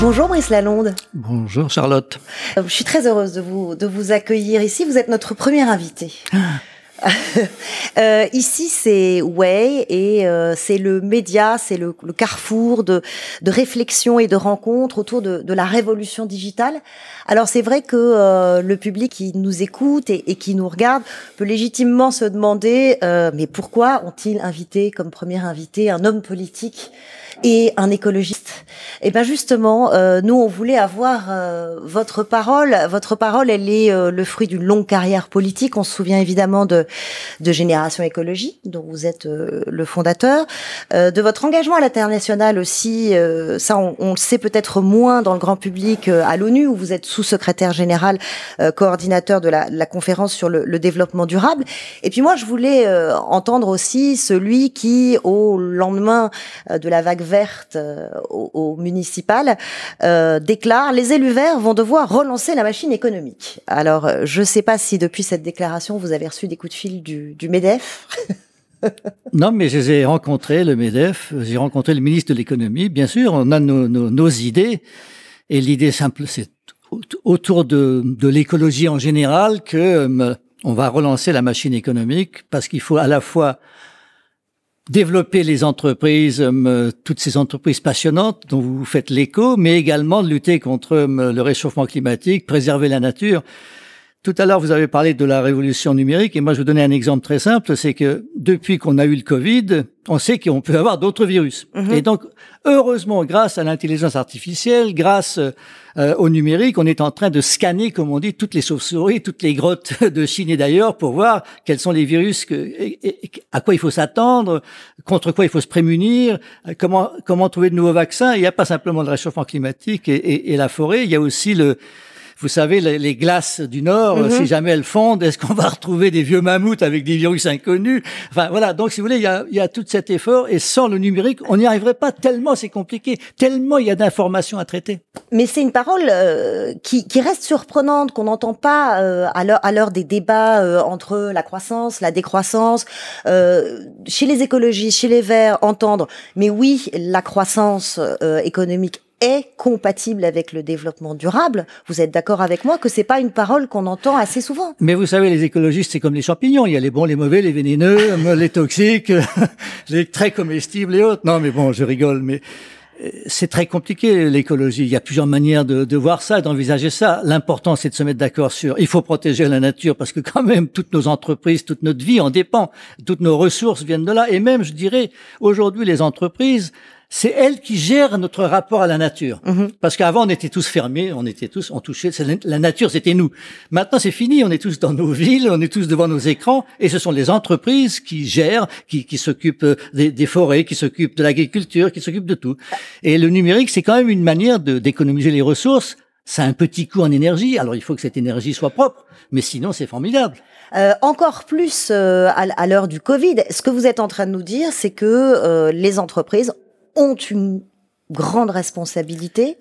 Bonjour Brice Lalonde. Bonjour Charlotte. Euh, je suis très heureuse de vous, de vous accueillir ici. Vous êtes notre premier invité. euh, ici, c'est Way et euh, c'est le média, c'est le, le, carrefour de, de réflexion et de rencontres autour de, de la révolution digitale. Alors c'est vrai que euh, le public qui nous écoute et, et, qui nous regarde peut légitimement se demander mais pourquoi ont-ils invité comme premier invité un homme politique et un écologiste? Et ben justement, euh, nous on voulait avoir euh, votre parole. Votre parole, elle est euh, le fruit d'une longue carrière politique. On se souvient évidemment de de Génération Écologie, dont vous êtes euh, le fondateur, euh, de votre engagement à l'international aussi. ça, on, on, le sait peut-être moins dans le grand public à l'ONU, où vous êtes sous-secrétaire général, coordinateur de la, la, conférence sur le, le, développement durable. Et puis moi, je voulais entendre aussi celui qui, au lendemain de la vague verte euh, au, au, municipal euh, déclare les élus verts vont devoir relancer la machine économique. Alors, euh, je ne sais pas si depuis cette déclaration, vous avez reçu des coups de fil du, MEDEF. non, mais je les ai rencontrés, le MEDEF, j'ai rencontré le ministre de l'économie. Bien sûr, on a nos, idées. Et l'idée simple, c'est autour de, de l'écologie en général que euh, on va relancer la machine économique parce qu'il faut à la fois développer les entreprises, euh, toutes ces entreprises passionnantes dont vous faites l'écho, mais également lutter contre euh, le réchauffement climatique, préserver la nature. Tout à l'heure, vous avez parlé de la révolution numérique, et moi, je vais vous donner un exemple très simple, c'est que depuis qu'on a eu le Covid, on sait qu'on peut avoir d'autres virus. -hmm. Et donc, heureusement, grâce à l'intelligence artificielle, grâce euh, au numérique, on est en train de scanner, comme on dit, toutes les chauves-souris, toutes les grottes de Chine et d'ailleurs, pour voir quels sont les virus, que, et, et, à quoi il faut s'attendre, contre quoi il faut se prémunir, comment, comment trouver de nouveaux vaccins. Il n'y a pas simplement le réchauffement climatique et, et la forêt, il y a aussi le vous savez, les, les glaces du Nord, mm -hmm. si jamais elles fondent, est-ce qu'on va retrouver des vieux mammouths avec des virus inconnus? Enfin voilà, donc si vous voulez, il y a, il y a tout cet effort et sans le numérique, on n'y arriverait pas tellement c'est compliqué, tellement il y a d'informations à traiter. Mais c'est une parole euh, qui, qui, reste surprenante, qu'on n'entend pas euh, à l'heure des débats euh, entre la croissance, la décroissance, euh, chez les écologistes, chez les Verts, entendre, mais oui, la croissance euh, économique est compatible avec le développement durable. Vous êtes d'accord avec moi que c'est pas une parole qu'on entend assez souvent. Mais vous savez, les écologistes, c'est comme les champignons. Il y a les bons, les mauvais, les vénéneux, les toxiques, les très comestibles et autres. Non, mais bon, je rigole, mais euh, c'est très compliqué l'écologie. Il y a plusieurs manières de, de voir ça, d'envisager ça. L'important, c'est de se mettre d'accord sur. Il faut protéger la nature parce que quand même toutes nos entreprises, toute notre vie en dépend. Toutes nos ressources viennent de là. Et même, je dirais, aujourd'hui, les entreprises c'est elle qui gère notre rapport à la nature. -hmm. Parce qu'avant, on était tous fermés, on était tous, on touchait, la nature, c'était nous. Maintenant, c'est fini, on est tous dans nos villes, on est tous devant nos écrans, et ce sont les entreprises qui gèrent, qui, qui s'occupent des, des, forêts, qui s'occupent de l'agriculture, qui s'occupent de tout. Et le numérique, c'est quand même une manière d'économiser les ressources. Ça a un petit coût en énergie, alors il faut que cette énergie soit propre, mais sinon, c'est formidable. Euh, encore plus euh, à, à l'heure du Covid, ce que vous êtes en train de nous dire, c'est que euh, les entreprises ont une grande responsabilité.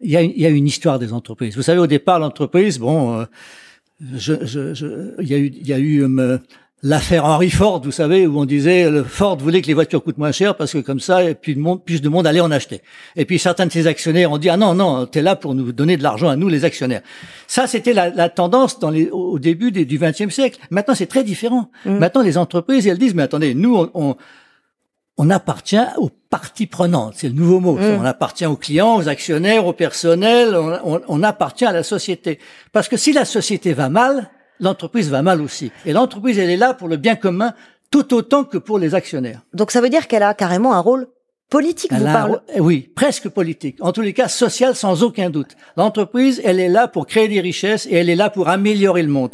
Il y, a, il y a une histoire des entreprises. Vous savez, au départ, l'entreprise, bon, euh, je, je, je, il y a eu, il y a eu euh, l'affaire Henry Ford, vous savez, où on disait le Ford voulait que les voitures coûtent moins cher parce que comme ça, puis de monde, plus de monde allait en acheter. Et puis certains de ses actionnaires ont dit ah non non, t'es là pour nous donner de l'argent à nous les actionnaires. Ça c'était la, la, tendance dans les, au début des, du XXe siècle. Maintenant c'est très différent. Mmh. Maintenant les entreprises elles disent mais attendez nous on, on on appartient aux parties prenantes, c'est le nouveau mot. Mmh. On appartient aux clients, aux actionnaires, au personnel, on, on, on, appartient à la société. Parce que si la société va mal, l'entreprise va mal aussi. Et l'entreprise, elle est là pour le bien commun tout autant que pour les actionnaires. Donc ça veut dire qu'elle a carrément un rôle politique, vous parlez Oui, presque politique. En tous les cas, social sans aucun doute. L'entreprise, elle est là pour créer des richesses et elle est là pour améliorer le monde.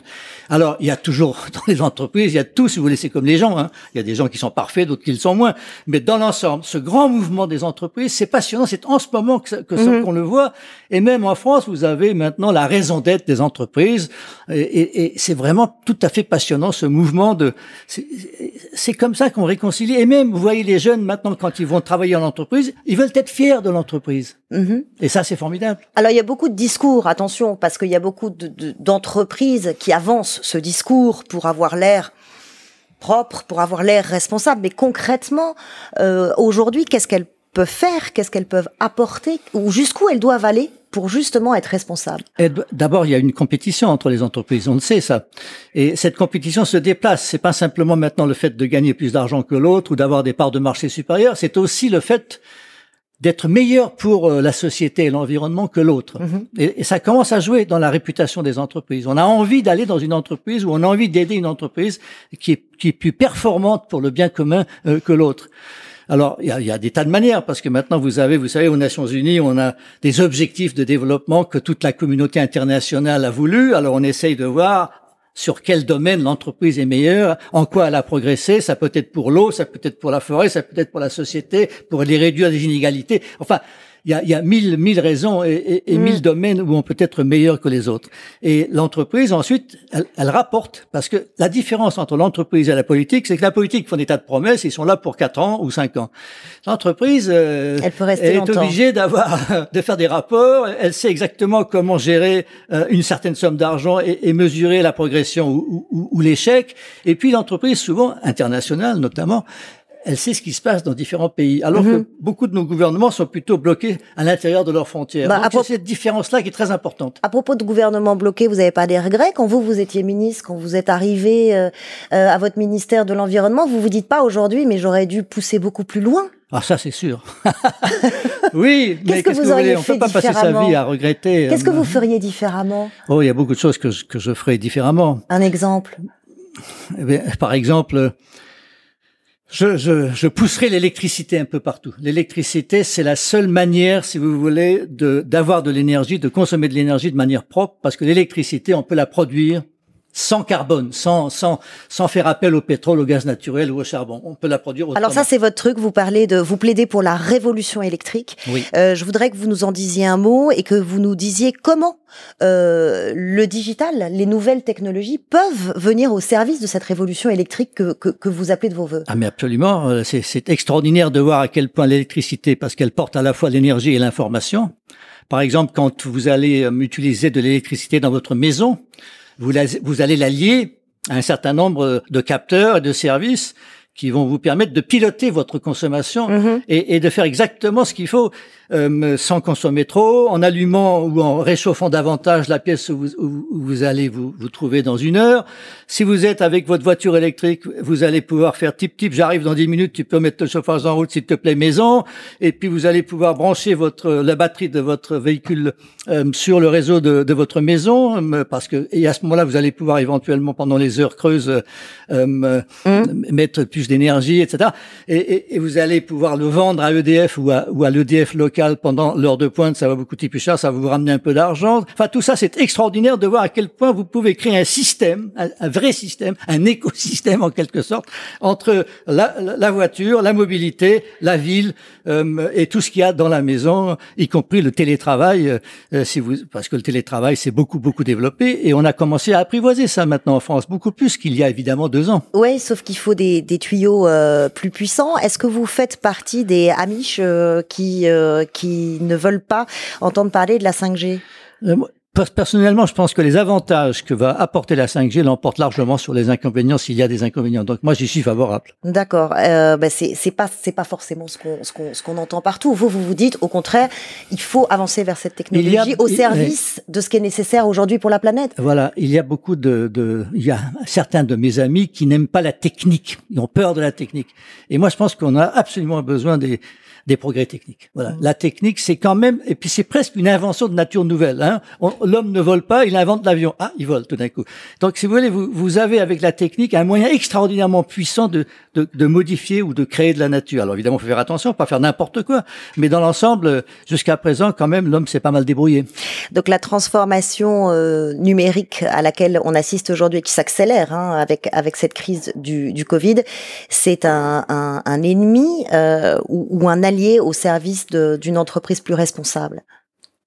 Alors, il y a toujours dans les entreprises, il y a tout, si vous voulez, c'est comme les gens. Hein. Il y a des gens qui sont parfaits, d'autres qui le sont moins. Mais dans l'ensemble, ce grand mouvement des entreprises, c'est passionnant. C'est en ce moment que, que -hmm. qu'on le voit. Et même en France, vous avez maintenant la raison d'être des entreprises. Et, et, et c'est vraiment tout à fait passionnant ce mouvement de. C'est comme ça qu'on réconcilie. Et même, vous voyez les jeunes maintenant quand ils vont travailler en entreprise, ils veulent être fiers de l'entreprise. -hmm. Et ça, c'est formidable. Alors, il y a beaucoup de discours, attention, parce qu'il y a beaucoup d'entreprises de, de, qui avancent ce discours pour avoir l'air propre, pour avoir l'air responsable. Mais concrètement, euh, aujourd'hui, qu'est-ce qu'elles peuvent faire, qu'est-ce qu'elles peuvent apporter, ou jusqu'où elles doivent aller pour justement être responsables D'abord, il y a une compétition entre les entreprises, on le sait ça. Et cette compétition se déplace. C'est pas simplement maintenant le fait de gagner plus d'argent que l'autre ou d'avoir des parts de marché supérieures, c'est aussi le fait d'être meilleur pour euh, la société et l'environnement que l'autre. Mhm. et, ça commence à jouer dans la réputation des entreprises. On a envie d'aller dans une entreprise ou on a envie d'aider une entreprise qui est, qui est plus performante pour le bien commun euh, que l'autre. Alors, il y a, y a, des tas de manières, parce que maintenant, vous avez, vous savez, aux Nations Unies, on a des objectifs de développement que toute la communauté internationale a voulu. Alors, on essaye de voir sur quel domaine l'entreprise est meilleure, en quoi elle a progressé, ça peut être pour l'eau, ça peut être pour la forêt, ça peut être pour la société, pour les réduire des inégalités. Enfin, il y a, y a mille, mille raisons et, et, mm. mille domaines où on peut être meilleur que les autres. Et l'entreprise, ensuite, elle, elle, rapporte, parce que la différence entre l'entreprise et la politique, c'est que la politique font des tas de promesses, ils sont là pour quatre ans ou cinq ans. L'entreprise euh, elle peut rester est obligée d'avoir, de faire des rapports, elle sait exactement comment gérer euh, une certaine somme d'argent et, et, mesurer la progression ou, ou, ou l'échec. Et puis l'entreprise, souvent internationale notamment, elle sait ce qui se passe dans différents pays, alors que mhm. beaucoup de nos gouvernements sont plutôt bloqués à l'intérieur de leurs frontières. Bah, Donc, cette différence-là qui est très importante. À propos de gouvernements bloqués, vous n'avez pas des regrets quand vous, vous étiez ministre, quand vous êtes arrivé euh, euh, à votre ministère de l'Environnement, vous vous dites pas aujourd'hui, mais j'aurais dû pousser beaucoup plus loin ah ça c'est sûr. oui, mais qu'est-ce que, vous, auriez On peut pas passer sa vie à regretter. Qu'est-ce que vous feriez différemment? Oh, il y a beaucoup de choses que je, que je ferais différemment. Un exemple eh Par exemple, je, je, pousserai l'électricité un peu partout. L'électricité, c'est la seule manière, si vous voulez, d'avoir de l'énergie, de consommer de l'énergie de manière propre, parce que l'électricité, on peut la produire sans carbone, sans, sans, sans faire appel au pétrole, au gaz naturel ou au charbon. On peut la produire autrement. Alors ça, c'est votre truc. Vous parlez de, vous plaidez pour la révolution électrique. Oui. Euh, je voudrais que vous nous en disiez un mot et que vous nous disiez comment euh, le digital, les nouvelles technologies peuvent venir au service de cette révolution électrique que, que, que vous appelez de vos voeux. Ah mais absolument. Euh, c'est extraordinaire de voir à quel point l'électricité, parce qu'elle porte à la fois l'énergie et l'information. Par exemple, quand vous allez euh, utiliser de l'électricité dans votre maison, vous, vous allez la lier à un certain nombre de capteurs et de services qui vont vous permettre de piloter votre consommation mm-hmm. et, et, de faire exactement ce qu'il faut euh, sans consommer trop, en allumant ou en réchauffant davantage la pièce où vous, vous allez vous, vous, trouver dans une heure. Si vous êtes avec votre voiture électrique, vous allez pouvoir faire type type, j'arrive dans 10 minutes, tu peux mettre le chauffage en route s'il te plaît maison, et puis vous allez pouvoir brancher votre la batterie de votre véhicule euh, sur le réseau de, de, votre maison, euh, parce que et à ce moment-là, vous allez pouvoir éventuellement pendant les heures creuses euh, mmh. mettre plus d'énergie, etc. Et, et, et, vous allez pouvoir le vendre à EDF ou à, ou à l'EDF local pendant l'heure de pointe, ça va vous coûter plus cher, ça va vous ramener un peu d'argent. Enfin, tout ça, c'est extraordinaire de voir à quel point vous pouvez créer un système, un, vrai système, un écosystème en quelque sorte, entre la, la voiture, la mobilité, la ville euh, et tout ce qu'il y a dans la maison, y compris le télétravail, euh, euh, si vous, parce que le télétravail s'est beaucoup, beaucoup développé et on a commencé à apprivoiser ça maintenant en France, beaucoup plus qu'il y a évidemment deux ans. Oui, sauf qu'il faut des, des tuyaux plus puissants. Est-ce que vous faites partie des Amish qui qui ne veulent pas entendre parler de la 5G euh, Personnellement, je pense que les avantages que va apporter la 5G l'emportent largement sur les inconvénients s'il y a des inconvénients. Donc moi, j'y suis favorable. D'accord. Euh, ben c'est c'est pas c'est pas forcément ce qu'on ce qu'on ce qu'on entend partout. Vous vous vous dites au contraire, il faut avancer vers cette technologie au service de ce qui est nécessaire aujourd'hui pour la planète. Voilà, il y a beaucoup de de il y a certains de mes amis qui n'aiment pas la technique, ils ont peur de la technique. Et moi, je pense qu'on a absolument besoin des des progrès techniques. Voilà. Mmh. La technique, c'est quand même, et puis c'est presque une invention de nature nouvelle. Hein. L'homme ne vole pas, il invente l'avion. Ah, il vole tout d'un coup. Donc, si vous voulez, vous, vous avez avec la technique un moyen extraordinairement puissant de, de, de modifier ou de créer de la nature. Alors évidemment, il faut faire attention, pas faire n'importe quoi. Mais dans l'ensemble, jusqu'à présent, quand même, l'homme s'est pas mal débrouillé. Donc la transformation euh, numérique à laquelle on assiste aujourd'hui, qui s'accélère hein, avec avec cette crise du, du Covid, c'est un, un, un, ennemi euh, ou, ou un allié au service d'une entreprise plus responsable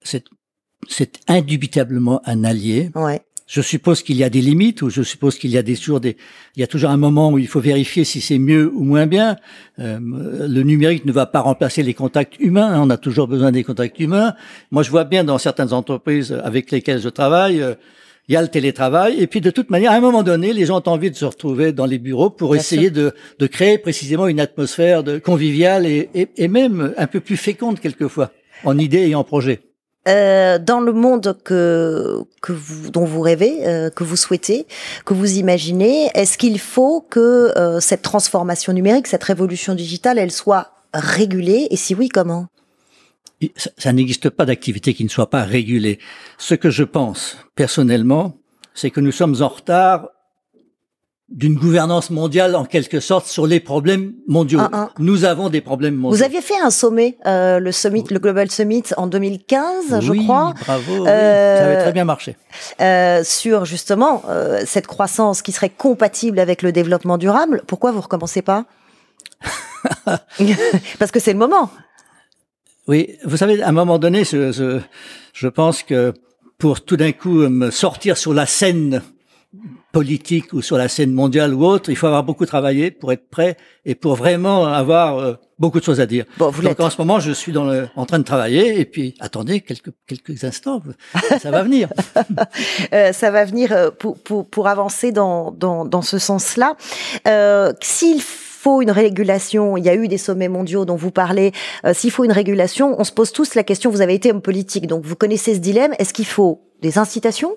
C'est indubitablement un allié. Ouais. Je suppose qu'il y a des limites, ou je suppose qu'il y a des toujours des, il y a toujours un moment où il faut vérifier si c'est mieux ou moins bien. Euh, le numérique ne va pas remplacer les contacts humains. Hein, on a toujours besoin des contacts humains. Moi, je vois bien dans certaines entreprises avec lesquelles je travaille, euh, il y a le télétravail, et puis de toute manière, à un moment donné, les gens ont envie de se retrouver dans les bureaux pour essayer de, de, créer précisément une atmosphère de, conviviale et, et, et, même un peu plus féconde quelquefois, en idées et en projets. Euh, dans le monde que, que vous, dont vous rêvez, euh, que vous souhaitez, que vous imaginez, est-ce qu'il faut que euh, cette transformation numérique, cette révolution digitale, elle soit régulée? Et si oui, comment? Ça, n'existe pas d'activité qui ne soit pas régulée. Ce que je pense personnellement, c'est que nous sommes en retard d'une gouvernance mondiale en quelque sorte sur les problèmes mondiaux. Nous avons des problèmes mondiaux. Vous aviez fait un sommet, euh, le summit, le Global Summit en 2015, je crois. Bravo, euh, ça avait très bien marché. Euh, sur justement euh, cette croissance qui serait compatible avec le développement durable. Pourquoi vous recommencez pas Parce que c'est le moment. Oui, vous savez, à un moment donné, je, je, pense que pour tout d'un coup me sortir sur la scène politique ou sur la scène mondiale ou autre, il faut avoir beaucoup travaillé pour être prêt et pour vraiment avoir euh, beaucoup de choses à dire. Bon, vous Donc en ce moment, je suis dans le, en train de travailler et puis attendez quelques quelques instants, ça va venir. euh, ça va venir euh, pour, pour, pour avancer dans, dans, dans ce sens-là. Euh, S'il faut une régulation, il y a eu des sommets mondiaux dont vous parlez, euh, s'il faut une régulation, on se pose tous la question, vous avez été homme politique, donc vous connaissez ce dilemme, est-ce qu'il faut des incitations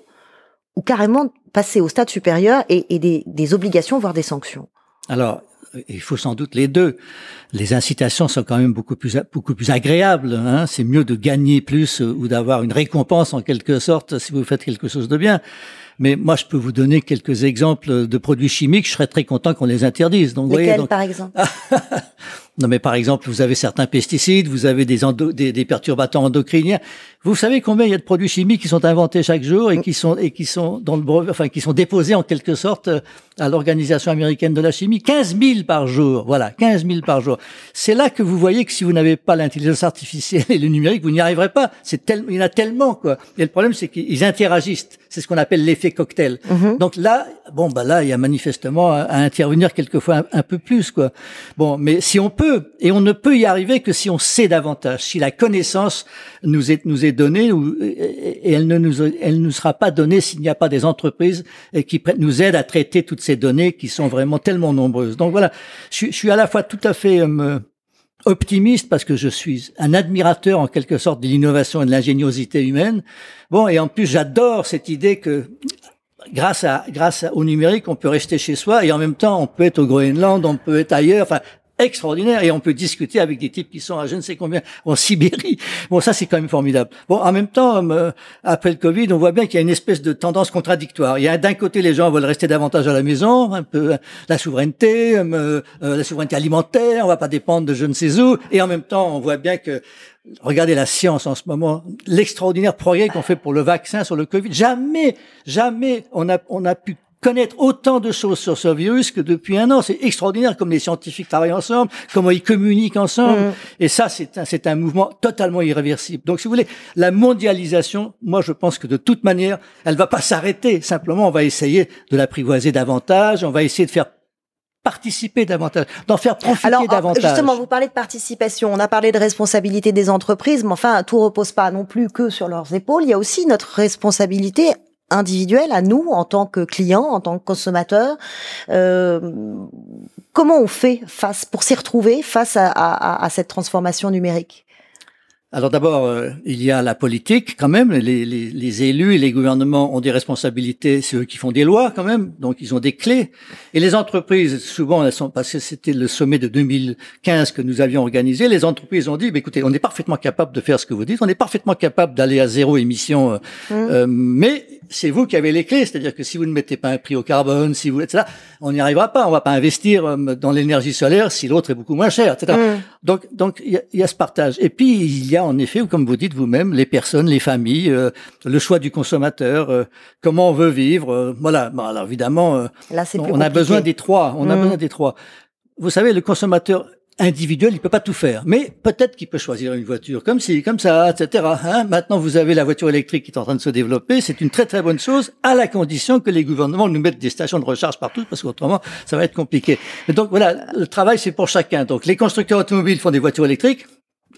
ou carrément passer au stade supérieur et, des, des obligations, voire des sanctions Alors, il faut sans doute les deux. Les incitations sont quand même beaucoup plus beaucoup plus agréables. Hein. C'est mieux de gagner plus ou d'avoir une récompense en quelque sorte si vous faites quelque chose de bien. Mais moi, je peux vous donner quelques exemples de produits chimiques. Je serais très content qu'on les interdise. Donc, Lesquels, par exemple? Non, mais par exemple, vous avez certains pesticides, vous avez des, des, des, perturbateurs endocriniens. Vous savez combien il y a de produits chimiques qui sont inventés chaque jour et qui sont et qui sont dans le brevet, enfin qui sont déposés en quelque sorte euh, à l'organisation américaine de la chimie. 15 000 par jour, voilà, 15 000 par jour. C'est là que vous voyez que si vous n'avez pas l'intelligence artificielle et le numérique, vous n'y arriverez pas. C'est tellement, il y en a tellement quoi. Et le problème, c'est qu'ils interagissent. C'est ce qu'on appelle l'effet cocktail. Mm-hmm. Donc là, bon bah là, il y a manifestement à, intervenir quelquefois un, un peu plus quoi. Bon, mais si on peut et on ne peut y arriver que si on sait davantage, si la connaissance nous est, donnée, et elle ne nous, sera pas donnée s'il n'y a pas des entreprises qui nous aident à traiter toutes ces données qui sont vraiment tellement nombreuses. Donc voilà, je, suis à la fois tout à fait euh, optimiste parce que je suis un admirateur en quelque sorte de l'innovation et de l'ingéniosité humaine. Bon, et en plus j'adore cette idée que grâce au numérique, on peut rester chez soi et en même temps, on peut être au Groenland, on peut être ailleurs. Extraordinaire et on peut discuter avec des types qui sont à je ne sais combien en Sibérie. Bon, ça c'est quand même formidable. Bon, en même temps, euh, après le Covid, on voit bien qu'il y a une espèce de tendance contradictoire. Il y a d'un côté les gens veulent rester davantage à la maison, un peu euh, la souveraineté, euh, la souveraineté alimentaire, on va pas dépendre de je ne sais où, et en même temps, on voit bien que Regardez la science en ce moment, l'extraordinaire progrès qu'on fait pour le vaccin sur le Covid. Jamais, jamais on a, on a pu connaître autant de choses sur ce virus que depuis un an. C'est extraordinaire comme les scientifiques travaillent ensemble, comment ils communiquent ensemble. Mm. Et ça, c'est un, c'est un mouvement totalement irréversible. Donc, si vous voulez, la mondialisation, moi, je pense que de toute manière, elle va pas s'arrêter. Simplement, on va essayer de l'apprivoiser davantage. On va essayer de faire participer davantage, d'en faire profiter Alors, davantage. Justement, vous parlez de participation, on a parlé de responsabilité des entreprises, mais enfin, tout repose pas non plus que sur leurs épaules. Il y a aussi notre responsabilité individuel à nous en tant que clients, en tant que consommateurs. Euh, comment on fait face pour s'y retrouver face à, à, à cette transformation numérique? Alors d'abord, euh, il y a la politique quand même. Les, les, les, élus et les gouvernements ont des responsabilités. C'est eux qui font des lois quand même, donc ils ont des clés. Et les entreprises, souvent, elles sont parce que c'était le sommet de 2015 que nous avions organisé. Les entreprises ont dit, bah, écoutez, on est parfaitement capable de faire ce que vous dites, on est parfaitement capable d'aller à zéro émission, euh, mmh. euh, mais c'est vous qui avez les clés. C'est-à-dire que si vous ne mettez pas un prix au carbone, si vous, etc., on n'y arrivera pas. On va pas investir dans l'énergie solaire si l'autre est beaucoup moins cher, etc. Mmh. Donc, donc il y a, y a ce partage. Et puis il y a en effet, comme vous dites vous-même, les personnes, les familles, euh, le choix du consommateur, euh, comment on veut vivre. Euh, voilà. Bon, alors évidemment, Là, on, a besoin des trois. On a mmh. besoin des trois. Vous savez, le consommateur individuel, il peut pas tout faire, mais peut-être qu'il peut choisir une voiture comme si, comme ça, etc. Hein Maintenant, vous avez la voiture électrique qui est en train de se développer. C'est une très très bonne chose, à la condition que les gouvernements nous mettent des stations de recharge partout, parce qu'autrement, ça va être compliqué. donc voilà, le travail c'est pour chacun. Donc les constructeurs automobiles font des voitures électriques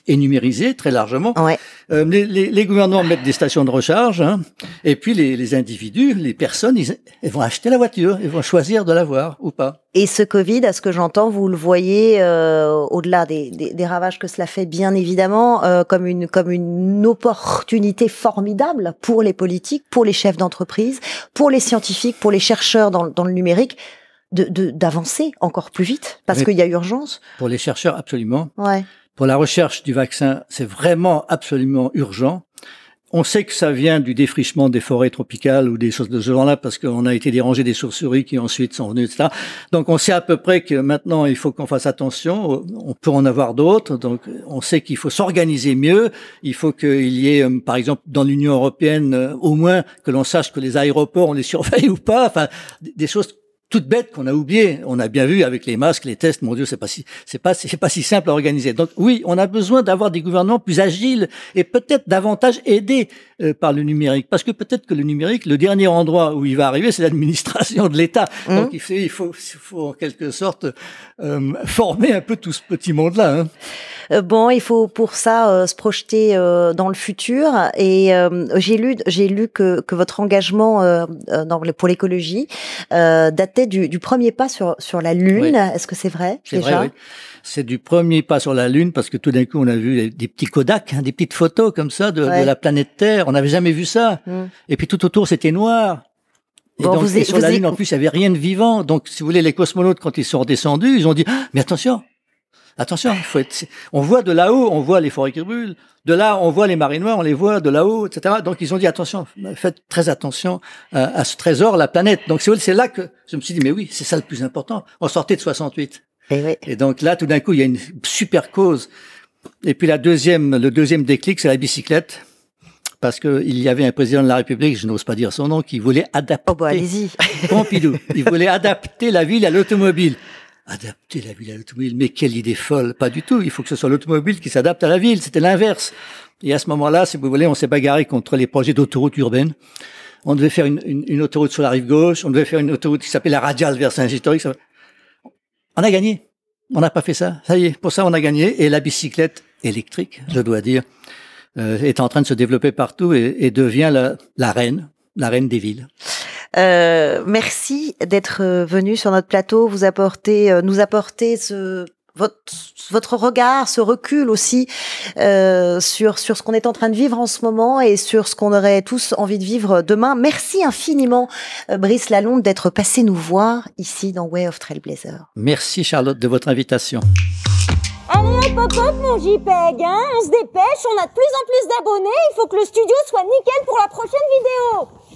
est numérisé très largement. Ouais. Euh, les, les, les, gouvernements mettent des stations de recharge, hein, et puis les, les, individus, les personnes, ils, ils, vont acheter la voiture, ils vont choisir de l'avoir ou pas. Et ce Covid, à ce que j'entends, vous le voyez euh, au-delà des, des, des, ravages que cela fait, bien évidemment, euh, comme une comme une opportunité formidable pour les politiques, pour les chefs d'entreprise, pour les scientifiques, pour les chercheurs dans, dans le numérique de d'avancer encore plus vite parce qu'il y a urgence. Pour les chercheurs, absolument. Ouais. Pour la recherche du vaccin, c'est vraiment absolument urgent. On sait que ça vient du défrichement des forêts tropicales ou des choses de ce genre-là parce qu'on a été dérangé des chauves-souris qui ensuite sont venues, etc. Donc on sait à peu près que maintenant il faut qu'on fasse attention. On peut en avoir d'autres. Donc on sait qu'il faut s'organiser mieux. Il faut qu'il y ait, euh, par exemple, dans l'Union européenne, euh, au moins que l'on sache que les aéroports on les surveille ou pas. Enfin, des choses toute bête qu'on a oublié. On a bien vu avec les masques, les tests. Mon Dieu, c'est pas si, c'est pas, c'est pas si simple à organiser. Donc oui, on a besoin d'avoir des gouvernements plus agiles et peut-être davantage aidés euh, par le numérique, parce que peut-être que le numérique, le dernier endroit où il va arriver, c'est l'administration de l'État. Mmh. Donc il faut, il faut, il faut en quelque sorte euh, former un peu tout ce petit monde-là. Hein. Euh, bon, il faut pour ça euh, se projeter euh, dans le futur. Et j'ai lu, j'ai lu que, que votre engagement dans, pour l'écologie datait du, du, premier pas sur sur la Lune. Est-ce que c'est vrai C'est vrai. Oui. C'est du premier pas sur la Lune parce que tout d'un coup on a vu des petits Kodak, hein, des petites photos comme ça de, de la planète Terre. On n'avait jamais vu ça. Mm. Et puis tout autour c'était noir. Et bon, donc, vous et sur la Lune, en plus, il n'y avait rien de vivant. Donc, si vous voulez, les cosmonautes, quand ils sont redescendus, ils ont dit, ah, mais attention, Attention, il faut être, on voit de là-haut, on voit les forêts qui brûlent. De là, on voit les marées noires, on les voit de là-haut, etc. Donc, ils ont dit attention, faites très attention à, à ce trésor, la planète. Donc, c'est là que je me suis dit, mais oui, c'est ça le plus important. On sortait de 68. Et, oui. Et donc là, tout d'un coup, il y a une super cause. Et puis la deuxième, le deuxième déclic, c'est la bicyclette parce qu'il y avait un président de la République, je n'ose pas dire son nom, qui voulait adapter. Oh bah allez-y. Pompidou. Il voulait adapter la ville à l'automobile adapter la ville à l'automobile. Mais quelle idée folle Pas du tout. Il faut que ce soit l'automobile qui s'adapte à la ville. C'était l'inverse. Et à ce moment-là, si vous voulez, on s'est bagarré contre les projets d'autoroute urbaine. On devait faire une, une, une, autoroute sur la rive gauche. On devait faire une autoroute qui s'appelait la radiale vers Saint-Gétorique. On a gagné. On n'a pas fait ça. Ça y est, pour ça, on a gagné. Et la bicyclette électrique, je dois dire, euh, est en train de se développer partout et, et devient la, la reine, la reine des villes. Euh, merci d'être venu sur notre plateau, vous apporter, euh, nous apporter ce votre, votre regard, ce recul aussi euh, sur sur ce qu'on est en train de vivre en ce moment et sur ce qu'on aurait tous envie de vivre demain. Merci infiniment, euh, Brice Lalonde, d'être passé nous voir ici dans Way of Trailblazer. Merci Charlotte de votre invitation. Allez hop hop hop mon JPEG, hein on se dépêche, on a de plus en plus d'abonnés, il faut que le studio soit nickel pour la prochaine vidéo